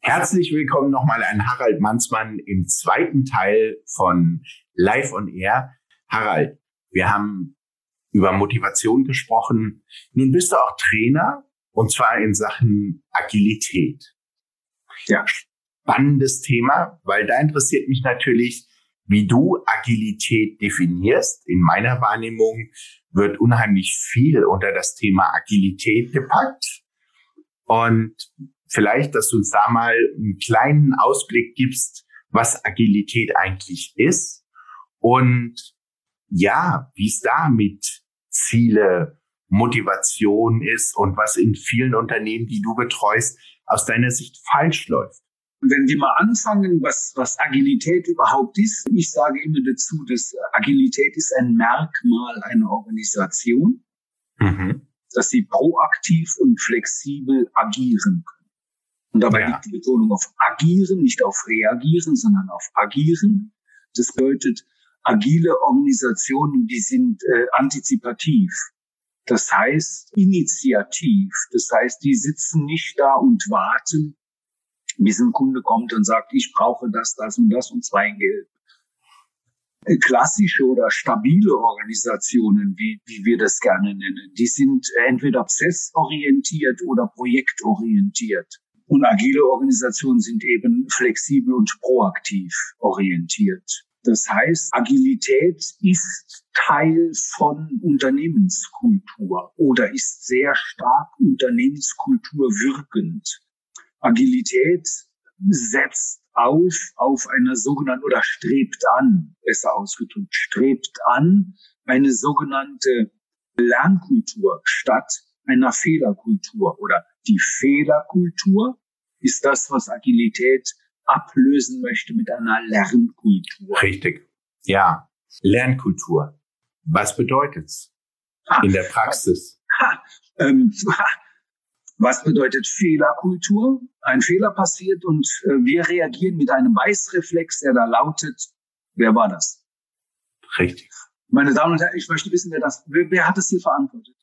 Herzlich willkommen nochmal an Harald Manzmann im zweiten Teil von Live on Air. Harald, wir haben über Motivation gesprochen. Nun bist du auch Trainer und zwar in Sachen Agilität. Ja. Spannendes Thema, weil da interessiert mich natürlich, wie du Agilität definierst. In meiner Wahrnehmung wird unheimlich viel unter das Thema Agilität gepackt. Und vielleicht, dass du uns da mal einen kleinen Ausblick gibst, was Agilität eigentlich ist und ja, wie es da mit Ziele, Motivation ist und was in vielen Unternehmen, die du betreust, aus deiner Sicht falsch läuft. Wenn wir mal anfangen, was, was Agilität überhaupt ist, ich sage immer dazu, dass Agilität ist ein Merkmal einer Organisation, Mhm. dass sie proaktiv und flexibel agieren können. Und dabei Ja. liegt die Betonung auf agieren, nicht auf reagieren, sondern auf agieren. Das bedeutet, agile Organisationen, die sind äh, antizipativ. Das heißt initiativ. Das heißt, die sitzen nicht da und warten, bis ein Kunde kommt und sagt, ich brauche das, das und das und zwei in Gelb. Äh, Klassische oder stabile Organisationen, wie, wie wir das gerne nennen, die sind entweder prozessorientiert oder projektorientiert. Und agile Organisationen sind eben flexibel und proaktiv orientiert. Das heißt, Agilität ist Teil von Unternehmenskultur oder ist sehr stark Unternehmenskultur wirkend. Agilität setzt auf auf eine sogenannte oder strebt an, besser ausgedrückt, strebt an eine sogenannte Lernkultur statt einer Fehlerkultur oder die Fehlerkultur ist das, was Agilität ablösen möchte mit einer Lernkultur. Richtig. Ja. Lernkultur. Was bedeutet's Ah, in der Praxis? Ähm, was bedeutet Fehlerkultur? Ein Fehler passiert und äh, wir reagieren mit einem Beißreflex, der da lautet, wer war das? Richtig. Meine Damen und Herren, ich möchte wissen, wer das, wer, wer hat das hier verantwortet?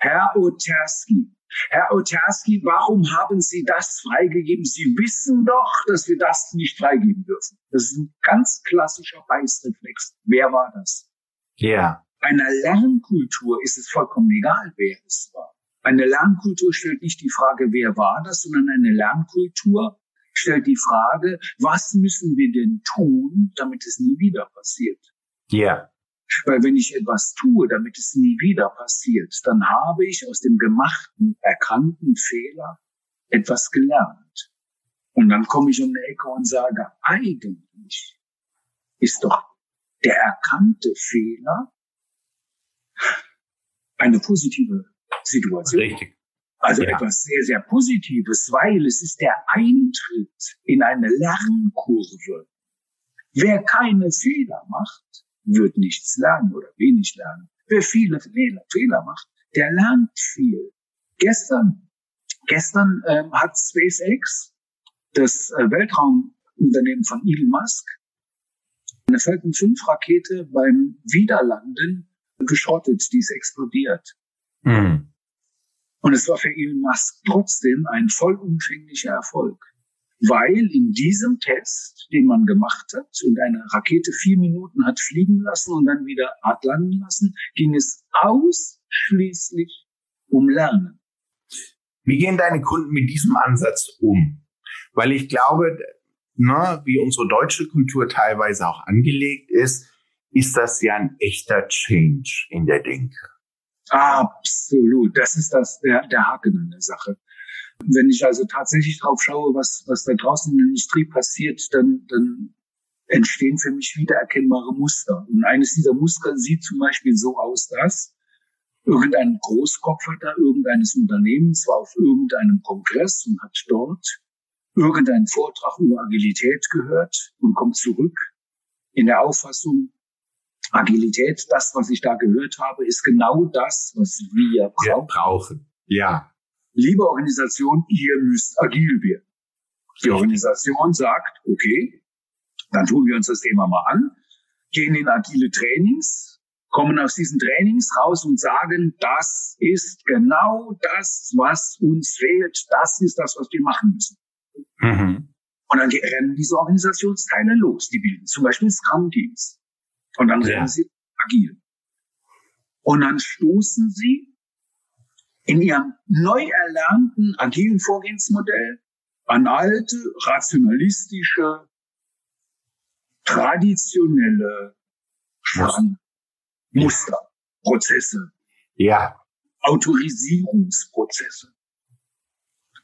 Herr Oterski. Herr Oterski, warum haben Sie das freigegeben? Sie wissen doch, dass wir das nicht freigeben dürfen. Das ist ein ganz klassischer Beißreflex. Wer war das? Ja. Einer Lernkultur ist es vollkommen egal, wer es war. Eine Lernkultur stellt nicht die Frage, wer war das, sondern eine Lernkultur stellt die Frage, was müssen wir denn tun, damit es nie wieder passiert? Ja. Weil wenn ich etwas tue, damit es nie wieder passiert, dann habe ich aus dem gemachten, erkannten Fehler etwas gelernt. Und dann komme ich um die Ecke und sage, eigentlich ist doch der erkannte Fehler eine positive Situation. Richtig. Also Ja. etwas sehr, sehr Positives, weil es ist der Eintritt in eine Lernkurve. Wer keine Fehler macht, wird nichts lernen oder wenig lernen. Wer viele Fehler, Fehler macht, der lernt viel. Gestern, gestern ähm, hat SpaceX, das äh, Weltraumunternehmen von Elon Musk, eine Falcon 5 Rakete beim Wiederlanden geschrottet, die ist explodiert. Mhm. Und es war für Elon Musk trotzdem ein vollumfänglicher Erfolg. Weil in diesem Test, den man gemacht hat und eine Rakete vier Minuten hat fliegen lassen und dann wieder hat landen lassen, ging es ausschließlich um Lernen. Wie gehen deine Kunden mit diesem Ansatz um? Weil ich glaube, ne, wie unsere deutsche Kultur teilweise auch angelegt ist, ist das ja ein echter Change in der Denke. Absolut. Das ist das, der, der Haken an der Sache. Wenn ich also tatsächlich drauf schaue, was, was da draußen in der Industrie passiert, dann, dann entstehen für mich wiedererkennbare Muster. Und eines dieser Muster sieht zum Beispiel so aus, dass irgendein Großkopferter irgendeines Unternehmens war auf irgendeinem Kongress und hat dort irgendeinen Vortrag über Agilität gehört und kommt zurück in der Auffassung, Agilität, das, was ich da gehört habe, ist genau das, was wir Wir brauchen. brauchen. Ja. Liebe Organisation, ihr müsst agil werden. Die Organisation sagt, okay, dann tun wir uns das Thema mal an. gehen in agile Trainings, kommen aus diesen Trainings raus und sagen, das ist genau das, was uns fehlt, das ist das, was wir machen müssen. Mhm. Und dann rennen diese Organisationsteile los. Die bilden zum Beispiel Scrum-Teams. Und dann ja. rennen sie agil. Und dann stoßen sie in ihrem neu erlernten agilen Vorgehensmodell an alte, rationalistische, traditionelle Muster, Muster Prozesse. Ja. Autorisierungsprozesse.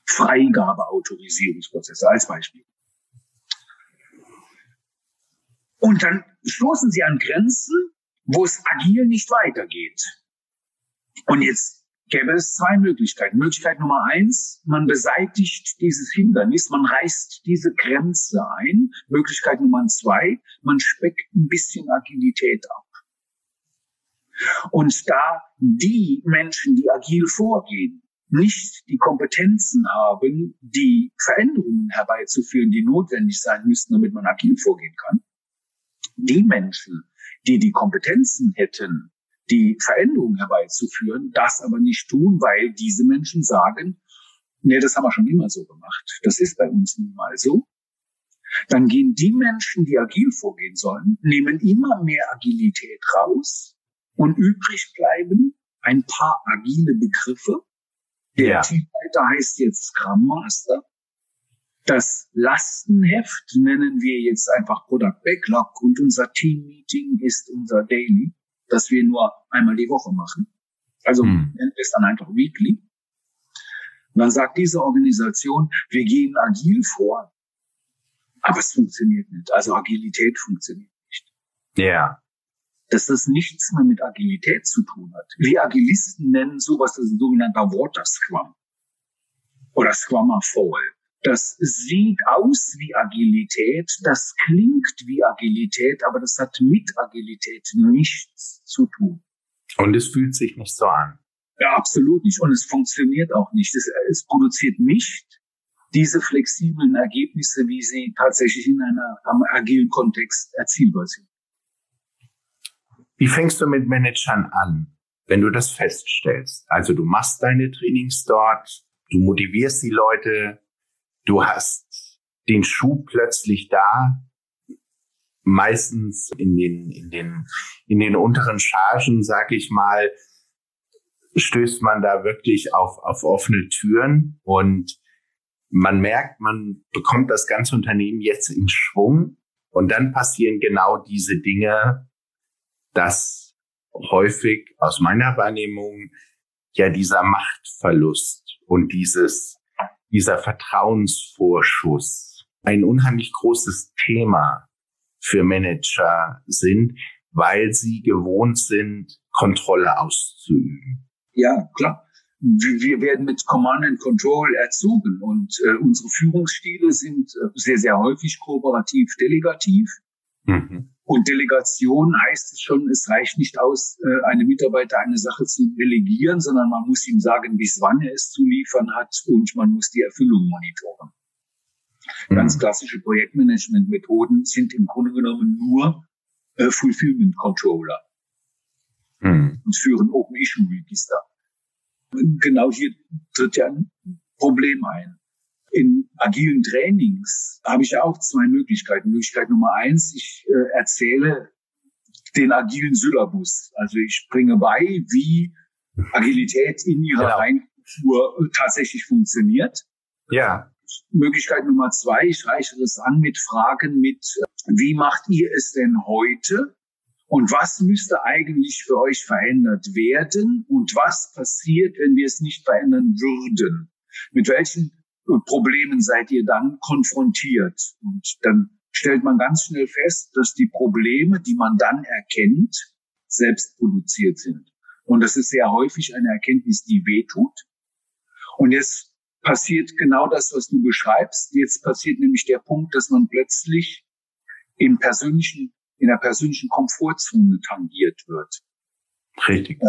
Freigabeautorisierungsprozesse als Beispiel. Und dann stoßen sie an Grenzen, wo es agil nicht weitergeht. Und jetzt gäbe es zwei Möglichkeiten. Möglichkeit Nummer eins, man beseitigt dieses Hindernis, man reißt diese Grenze ein. Möglichkeit Nummer zwei, man speckt ein bisschen Agilität ab. Und da die Menschen, die agil vorgehen, nicht die Kompetenzen haben, die Veränderungen herbeizuführen, die notwendig sein müssten, damit man agil vorgehen kann, die Menschen, die die Kompetenzen hätten, die Veränderungen herbeizuführen, das aber nicht tun, weil diese Menschen sagen, nee, das haben wir schon immer so gemacht. Das ist bei uns nun mal so. Dann gehen die Menschen, die agil vorgehen sollen, nehmen immer mehr Agilität raus und übrig bleiben ein paar agile Begriffe. Der ja. Teamleiter heißt jetzt Scrum Master. Das Lastenheft nennen wir jetzt einfach Product Backlog und unser Team Meeting ist unser Daily das wir nur einmal die Woche machen. Also hm. nennen wir es dann einfach Weekly. Und dann sagt diese Organisation, wir gehen agil vor, aber es funktioniert nicht. Also Agilität funktioniert nicht. Ja. Dass das nichts mehr mit Agilität zu tun hat. Wir Agilisten nennen sowas, das ist ein sogenannter Water Scrum oder Scrummer Fall. Das sieht aus wie Agilität, das klingt wie Agilität, aber das hat mit Agilität nichts zu tun. Und es fühlt sich nicht so an. Ja, absolut nicht. Und es funktioniert auch nicht. Es, es produziert nicht diese flexiblen Ergebnisse, wie sie tatsächlich in einem agilen Kontext erzielbar sind. Wie fängst du mit Managern an, wenn du das feststellst? Also du machst deine Trainings dort, du motivierst die Leute, du hast den Schuh plötzlich da, meistens in den, in den, in den unteren Chargen, sag ich mal, stößt man da wirklich auf, auf offene Türen und man merkt, man bekommt das ganze Unternehmen jetzt in Schwung und dann passieren genau diese Dinge, dass häufig aus meiner Wahrnehmung ja dieser Machtverlust und dieses dieser Vertrauensvorschuss ein unheimlich großes Thema für Manager sind, weil sie gewohnt sind, Kontrolle auszuüben. Ja, klar. Wir werden mit Command and Control erzogen und äh, unsere Führungsstile sind äh, sehr, sehr häufig kooperativ, delegativ. Mhm. Und Delegation heißt es schon, es reicht nicht aus, äh, einem Mitarbeiter eine Sache zu delegieren, sondern man muss ihm sagen, bis wann er es zu liefern hat und man muss die Erfüllung monitoren. Mhm. Ganz klassische Projektmanagement-Methoden sind im Grunde genommen nur äh, Fulfillment Controller mhm. und führen Open Issue Register. Genau hier tritt ja ein Problem ein in agilen Trainings habe ich auch zwei Möglichkeiten. Möglichkeit Nummer eins, ich äh, erzähle den agilen Syllabus. Also ich bringe bei, wie Agilität in ihrer genau. Reinkultur tatsächlich funktioniert. Ja. Möglichkeit Nummer zwei, ich reiche das an mit Fragen mit, wie macht ihr es denn heute? Und was müsste eigentlich für euch verändert werden? Und was passiert, wenn wir es nicht verändern würden? Mit welchen Problemen seid ihr dann konfrontiert. Und dann stellt man ganz schnell fest, dass die Probleme, die man dann erkennt, selbst produziert sind. Und das ist sehr häufig eine Erkenntnis, die wehtut. Und jetzt passiert genau das, was du beschreibst. Jetzt passiert nämlich der Punkt, dass man plötzlich im persönlichen, in der persönlichen Komfortzone tangiert wird. Richtig.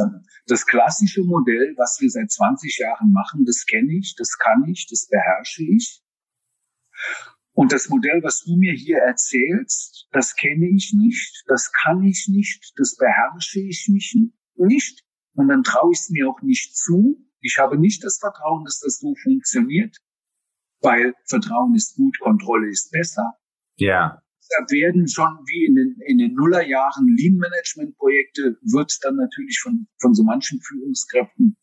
Das klassische Modell, was wir seit 20 Jahren machen, das kenne ich, das kann ich, das beherrsche ich. Und das Modell, was du mir hier erzählst, das kenne ich nicht, das kann ich nicht, das beherrsche ich mich nicht. Und dann traue ich es mir auch nicht zu. Ich habe nicht das Vertrauen, dass das so funktioniert, weil Vertrauen ist gut, Kontrolle ist besser. Ja. Da werden schon wie in den, in den Nullerjahren Lean-Management-Projekte wird dann natürlich von, von so manchen Führungskräften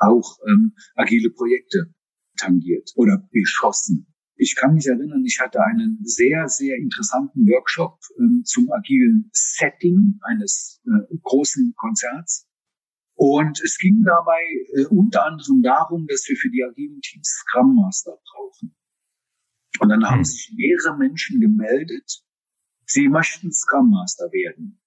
auch ähm, agile Projekte tangiert oder beschossen. Ich kann mich erinnern, ich hatte einen sehr, sehr interessanten Workshop ähm, zum agilen Setting eines äh, großen Konzerts. Und es ging dabei äh, unter anderem darum, dass wir für die agilen Teams Scrum Master brauchen. Und dann haben hm. sich mehrere Menschen gemeldet, sie möchten Scrum Master werden.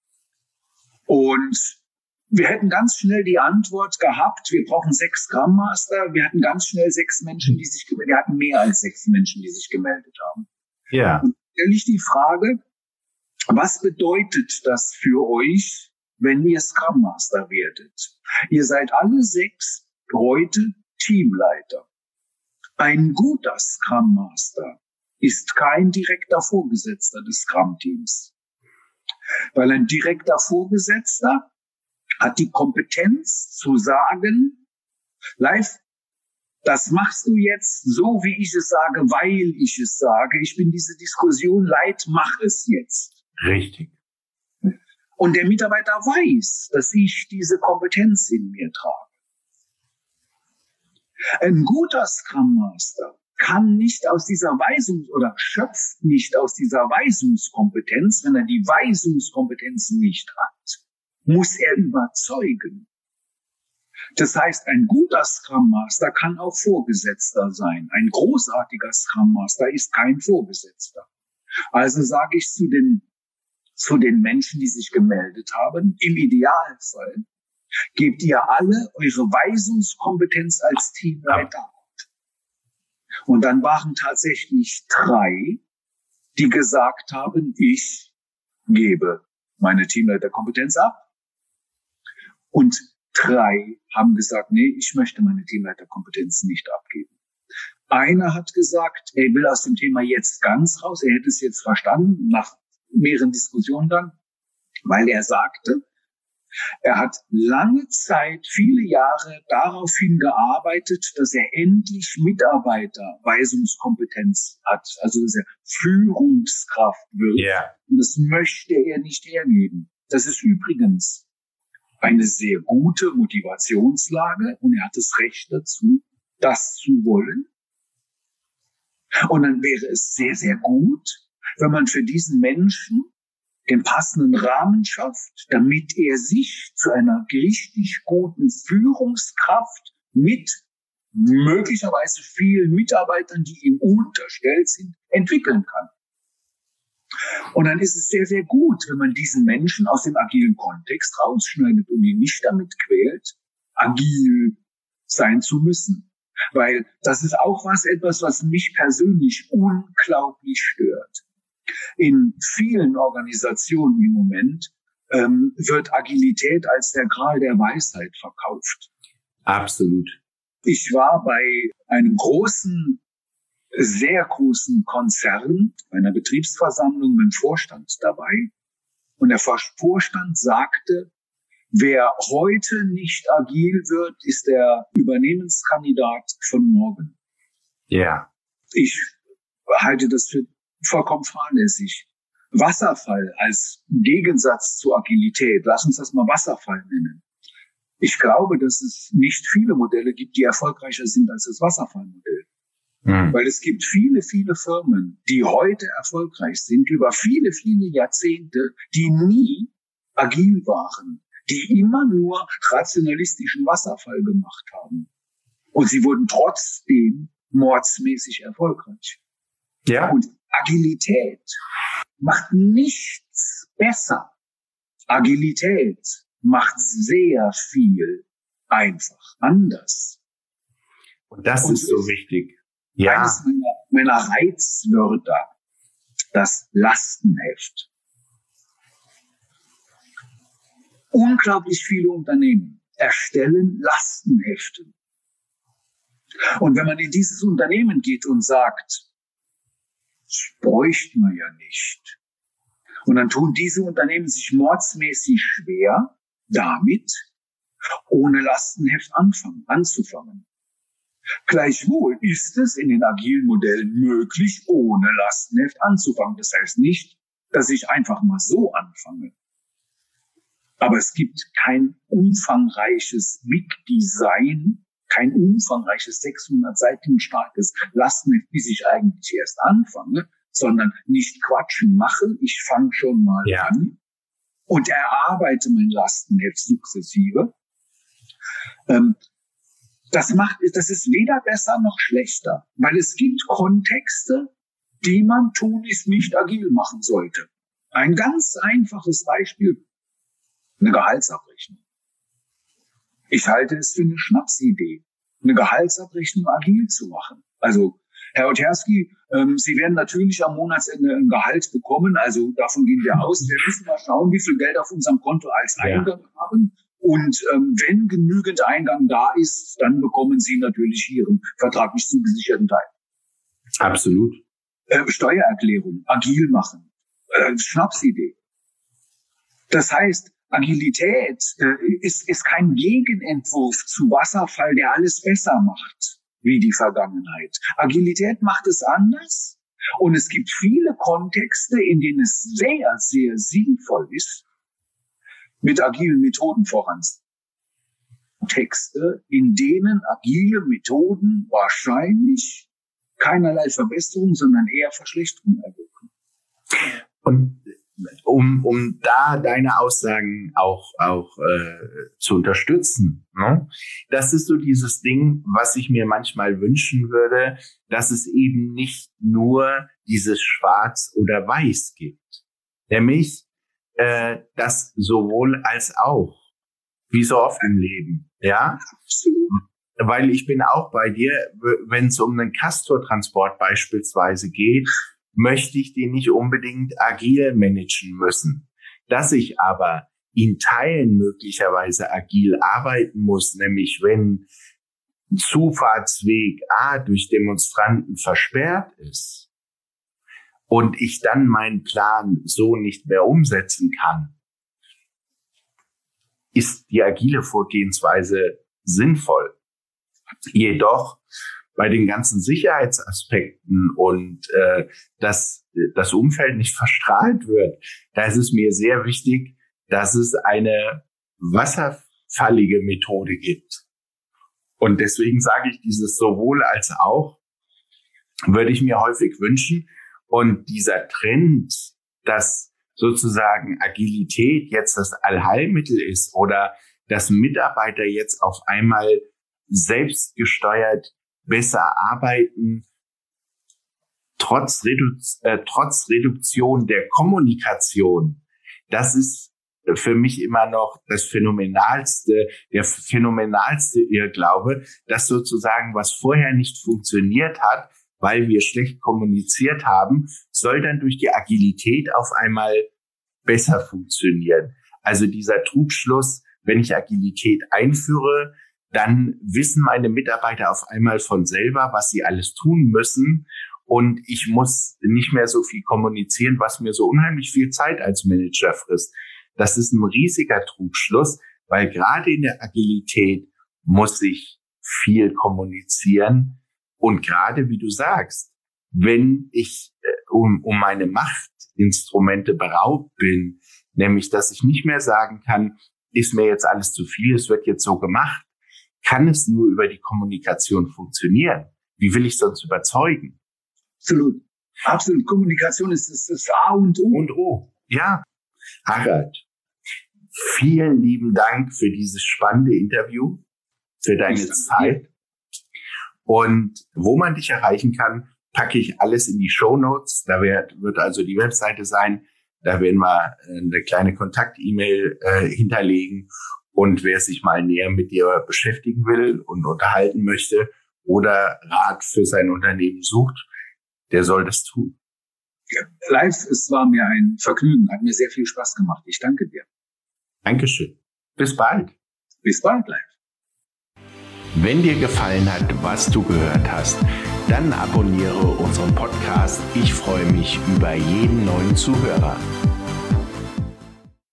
Und wir hätten ganz schnell die Antwort gehabt, wir brauchen sechs Scrum Master. Wir hatten ganz schnell sechs Menschen, die sich gemeldet Wir hatten mehr als sechs Menschen, die sich gemeldet haben. Ja. Und stelle ich die Frage, was bedeutet das für euch, wenn ihr Scrum Master werdet? Ihr seid alle sechs heute Teamleiter. Ein guter Scrum Master ist kein direkter Vorgesetzter des Scrum Teams. Weil ein direkter Vorgesetzter hat die Kompetenz zu sagen, live, das machst du jetzt so, wie ich es sage, weil ich es sage. Ich bin diese Diskussion leid, mach es jetzt. Richtig. Und der Mitarbeiter weiß, dass ich diese Kompetenz in mir trage. Ein guter Scrum Master kann nicht aus dieser Weisungs- oder schöpft nicht aus dieser Weisungskompetenz, wenn er die Weisungskompetenz nicht hat muss er überzeugen. Das heißt, ein guter Scrum Master kann auch Vorgesetzter sein. Ein großartiger Scrum Master ist kein Vorgesetzter. Also sage ich zu den, zu den Menschen, die sich gemeldet haben, im Idealfall gebt ihr alle eure Weisungskompetenz als Teamleiter ab. Und dann waren tatsächlich drei, die gesagt haben, ich gebe meine Teamleiterkompetenz ab. Und drei haben gesagt, nee, ich möchte meine Teamleiterkompetenz nicht abgeben. Einer hat gesagt, er will aus dem Thema jetzt ganz raus. Er hätte es jetzt verstanden, nach mehreren Diskussionen dann, weil er sagte, er hat lange Zeit, viele Jahre daraufhin gearbeitet, dass er endlich Mitarbeiter Weisungskompetenz hat, also dass er Führungskraft wird. Yeah. Und das möchte er nicht hergeben. Das ist übrigens eine sehr gute Motivationslage und er hat das Recht dazu, das zu wollen. Und dann wäre es sehr, sehr gut, wenn man für diesen Menschen den passenden Rahmen schafft, damit er sich zu einer richtig guten Führungskraft mit möglicherweise vielen Mitarbeitern, die ihm unterstellt sind, entwickeln kann. Und dann ist es sehr, sehr gut, wenn man diesen Menschen aus dem agilen Kontext rausschneidet und ihn nicht damit quält, agil sein zu müssen. Weil das ist auch was, etwas, was mich persönlich unglaublich stört. In vielen Organisationen im Moment ähm, wird Agilität als der Gral der Weisheit verkauft. Absolut. Ich war bei einem großen sehr großen Konzern, einer Betriebsversammlung mit dem Vorstand dabei. Und der Vorstand sagte, wer heute nicht agil wird, ist der Übernehmenskandidat von morgen. Ja. Ich halte das für vollkommen fahrlässig. Wasserfall als Gegensatz zu Agilität, lass uns das mal Wasserfall nennen. Ich glaube, dass es nicht viele Modelle gibt, die erfolgreicher sind als das Wasserfallmodell. Mhm. Weil es gibt viele, viele Firmen, die heute erfolgreich sind, über viele, viele Jahrzehnte, die nie agil waren, die immer nur rationalistischen Wasserfall gemacht haben. Und sie wurden trotzdem mordsmäßig erfolgreich. Ja. Und Agilität macht nichts besser. Agilität macht sehr viel einfach anders. Und das Und ist so wichtig. Ja. Eines meiner, meiner Reizwörter, das Lastenheft. Unglaublich viele Unternehmen erstellen Lastenhefte. Und wenn man in dieses Unternehmen geht und sagt, Das bräuchte man ja nicht. Und dann tun diese Unternehmen sich mordsmäßig schwer damit, ohne Lastenheft anfangen, anzufangen. Gleichwohl ist es in den agilen Modellen möglich, ohne Lastenheft anzufangen. Das heißt nicht, dass ich einfach mal so anfange. Aber es gibt kein umfangreiches Big Design, kein umfangreiches 600 Seiten starkes Lastenheft, bis ich eigentlich erst anfange, sondern nicht quatschen machen. Ich fange schon mal ja. an und erarbeite mein Lastenheft sukzessive. Ähm, das macht, das ist weder besser noch schlechter, weil es gibt Kontexte, die man tunlichst nicht agil machen sollte. Ein ganz einfaches Beispiel, eine Gehaltsabrechnung. Ich halte es für eine Schnapsidee, eine Gehaltsabrechnung agil zu machen. Also, Herr Oterski, ähm, Sie werden natürlich am Monatsende ein Gehalt bekommen. Also davon gehen wir aus. Wir müssen mal schauen, wie viel Geld auf unserem Konto als Eingang ja. haben. Und ähm, wenn genügend Eingang da ist, dann bekommen Sie natürlich Ihren vertraglich zugesicherten Teil. Absolut. Äh, Steuererklärung, agil machen, äh, Schnapsidee. Das heißt, Agilität äh, ist, ist kein Gegenentwurf zu Wasserfall, der alles besser macht wie die Vergangenheit. Agilität macht es anders. Und es gibt viele Kontexte, in denen es sehr, sehr sinnvoll ist, mit agilen Methoden voran. Texte, in denen agile Methoden wahrscheinlich keinerlei Verbesserung, sondern eher Verschlechterung erwirken. Und um, um da deine Aussagen auch, auch äh, zu unterstützen. Ne? Das ist so dieses Ding, was ich mir manchmal wünschen würde, dass es eben nicht nur dieses Schwarz oder Weiß gibt. Nämlich, äh, das sowohl als auch, wie so oft im Leben, ja. Weil ich bin auch bei dir, wenn es um einen Castor-Transport beispielsweise geht, möchte ich den nicht unbedingt agil managen müssen. Dass ich aber in Teilen möglicherweise agil arbeiten muss, nämlich wenn Zufahrtsweg A durch Demonstranten versperrt ist, und ich dann meinen Plan so nicht mehr umsetzen kann, ist die agile Vorgehensweise sinnvoll. Jedoch bei den ganzen Sicherheitsaspekten und äh, dass das Umfeld nicht verstrahlt wird, da ist es mir sehr wichtig, dass es eine wasserfallige Methode gibt. Und deswegen sage ich dieses sowohl als auch, würde ich mir häufig wünschen, und dieser Trend, dass sozusagen Agilität jetzt das Allheilmittel ist oder dass Mitarbeiter jetzt auf einmal selbstgesteuert besser arbeiten, trotz, Redu äh, trotz Reduktion der Kommunikation, das ist für mich immer noch das phänomenalste, der phänomenalste Irrglaube, dass sozusagen was vorher nicht funktioniert hat, weil wir schlecht kommuniziert haben, soll dann durch die Agilität auf einmal besser funktionieren. Also dieser Trugschluss, wenn ich Agilität einführe, dann wissen meine Mitarbeiter auf einmal von selber, was sie alles tun müssen. Und ich muss nicht mehr so viel kommunizieren, was mir so unheimlich viel Zeit als Manager frisst. Das ist ein riesiger Trugschluss, weil gerade in der Agilität muss ich viel kommunizieren, und gerade wie du sagst, wenn ich äh, um, um meine Machtinstrumente beraubt bin, nämlich dass ich nicht mehr sagen kann, ist mir jetzt alles zu viel, es wird jetzt so gemacht, kann es nur über die Kommunikation funktionieren. Wie will ich sonst überzeugen? Absolut. Absolut. Kommunikation ist das, das A und O. Und O. Ja. Harald, vielen lieben Dank für dieses spannende Interview, für deine Zeit. Und wo man dich erreichen kann, packe ich alles in die Show Notes. Da wird, wird also die Webseite sein. Da werden wir eine kleine Kontakt-E-Mail äh, hinterlegen. Und wer sich mal näher mit dir beschäftigen will und unterhalten möchte oder Rat für sein Unternehmen sucht, der soll das tun. Live, es war mir ein Vergnügen, hat mir sehr viel Spaß gemacht. Ich danke dir. Dankeschön. Bis bald. Bis bald, live. Wenn dir gefallen hat, was du gehört hast, dann abonniere unseren Podcast. Ich freue mich über jeden neuen Zuhörer.